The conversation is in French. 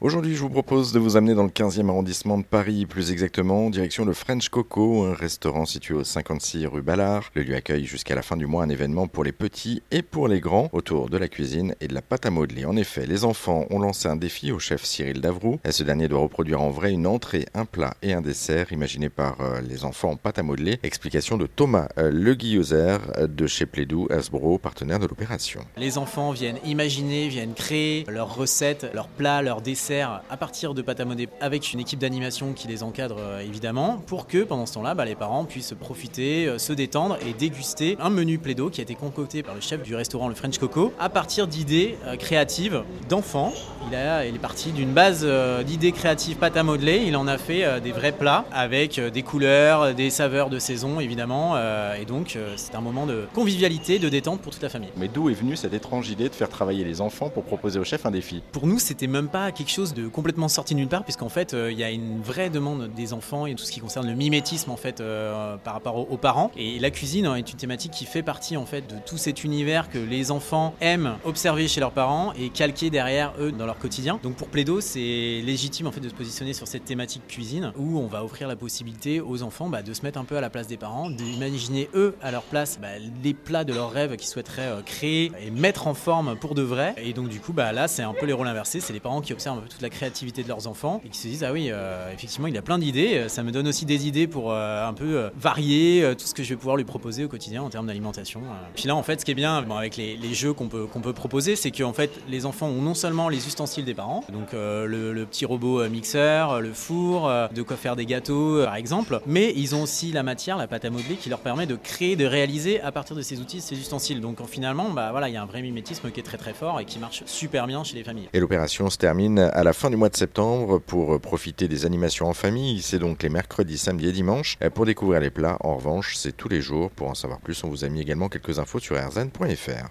Aujourd'hui, je vous propose de vous amener dans le 15e arrondissement de Paris, plus exactement, direction le French Coco, un restaurant situé au 56 rue Ballard. Le lieu accueille jusqu'à la fin du mois un événement pour les petits et pour les grands autour de la cuisine et de la pâte à modeler. En effet, les enfants ont lancé un défi au chef Cyril Davroux. Ce dernier doit reproduire en vrai une entrée, un plat et un dessert imaginés par euh, les enfants en pâte à modeler. Explication de Thomas euh, Le Guillozer de chez Plédou Hasbro, partenaire de l'opération. Les enfants viennent imaginer, viennent créer leurs recettes, leurs plats, leurs desserts à partir de pâte à modeler avec une équipe d'animation qui les encadre euh, évidemment pour que pendant ce temps-là, bah, les parents puissent profiter, euh, se détendre et déguster un menu plaido qui a été concocté par le chef du restaurant le French Coco à partir d'idées euh, créatives d'enfants. Il, a, il est parti d'une base d'idées créatives pâte à modeler, il en a fait des vrais plats avec des couleurs, des saveurs de saison évidemment et donc c'est un moment de convivialité, de détente pour toute la famille. Mais d'où est venue cette étrange idée de faire travailler les enfants pour proposer au chef un défi? Pour nous, c'était même pas quelque chose de complètement sorti nulle part, puisqu'en fait, euh, il y a une vraie demande des enfants et tout ce qui concerne le mimétisme en fait euh, par rapport aux, parents. Et la cuisine hein, est une thématique qui fait partie en fait de tout cet univers que les enfants aiment observer chez leurs parents et calquer derrière eux dans leur quotidien. Donc pour Plaido, c'est légitime en fait de se positionner sur cette thématique cuisine où on va offrir la possibilité aux enfants bah, de se mettre un peu à la place des parents, d'imaginer eux à leur place bah, les plats de leurs rêves qu'ils souhaiteraient euh, créer et mettre en forme pour de vrai. Et donc du coup, bah, là, c'est un peu les rôles inversés, c'est les parents qui observent toute la créativité de leurs enfants et qui se disent ah oui euh, effectivement il a plein d'idées. Euh, ça me donne aussi des idées pour euh, un peu varier tout ce que je vais pouvoir lui proposer au quotidien en termes d'alimentation puis là en fait ce qui est bien avec les, jeux qu'on peut, qu'on peut proposer c'est que en fait les enfants ont non seulement les ustensiles des parents donc le, petit robot mixeur le four de quoi faire des gâteaux par exemple mais ils ont aussi la matière la pâte à modeler qui leur permet de créer de réaliser à partir de ces outils ces ustensiles. Donc finalement bah voilà il y a un vrai mimétisme qui est très très fort et qui marche super bien chez les familles. Et l'opération se termine à la fin du mois de septembre pour profiter des animations en famille. C'est donc les mercredis, samedis et dimanches. Pour découvrir les plats, en revanche, c'est tous les jours. Pour en savoir plus, on vous a mis également quelques infos sur rzn.fr.